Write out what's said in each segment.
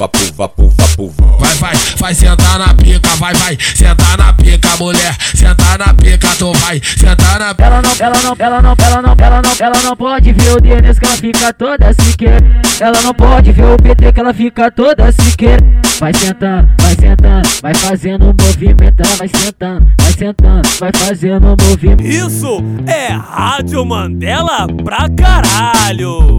vapo, vapo, vapo. Vai, vai, vai sentar na pica, vai, vai, sentar na pica, mulher, sentar na pica, tu vai, sentar na pica. Ela não, ela não, ela não, ela não, ela não, ela não pode ver o Denis que ela fica toda se quer. Ela não pode ver o PT que ela fica toda se quer. Vai sentando, vai sentando, vai fazendo movimento, ela vai sentando, vai sentando, vai fazendo movimento. Isso é Rádio Mandela pra caralho!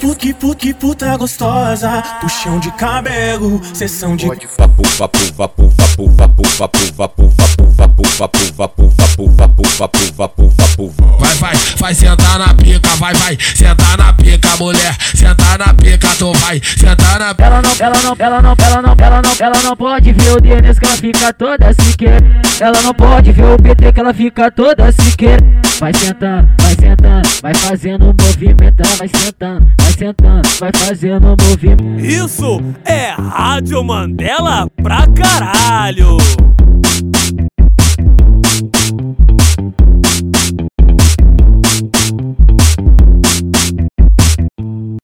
puta, que puta, que puta gostosa, puxão de cabelo, sessão de vapo. Vai, vai, vai sentar na pica, vai, vai, sentar na pica, mulher, sentar na pica, tu vai, sentar na pica. Ela não, ela não, ela não, ela não, ela não, ela não pode ver o Denis que ela fica toda se quer. Ela não pode ver o PT que ela fica toda se quer. Vai sentando, vai sentando, vai fazendo movimento, vai sentando, vai sentando, vai fazendo movimento. Isso é Rádio Mandela pra caralho!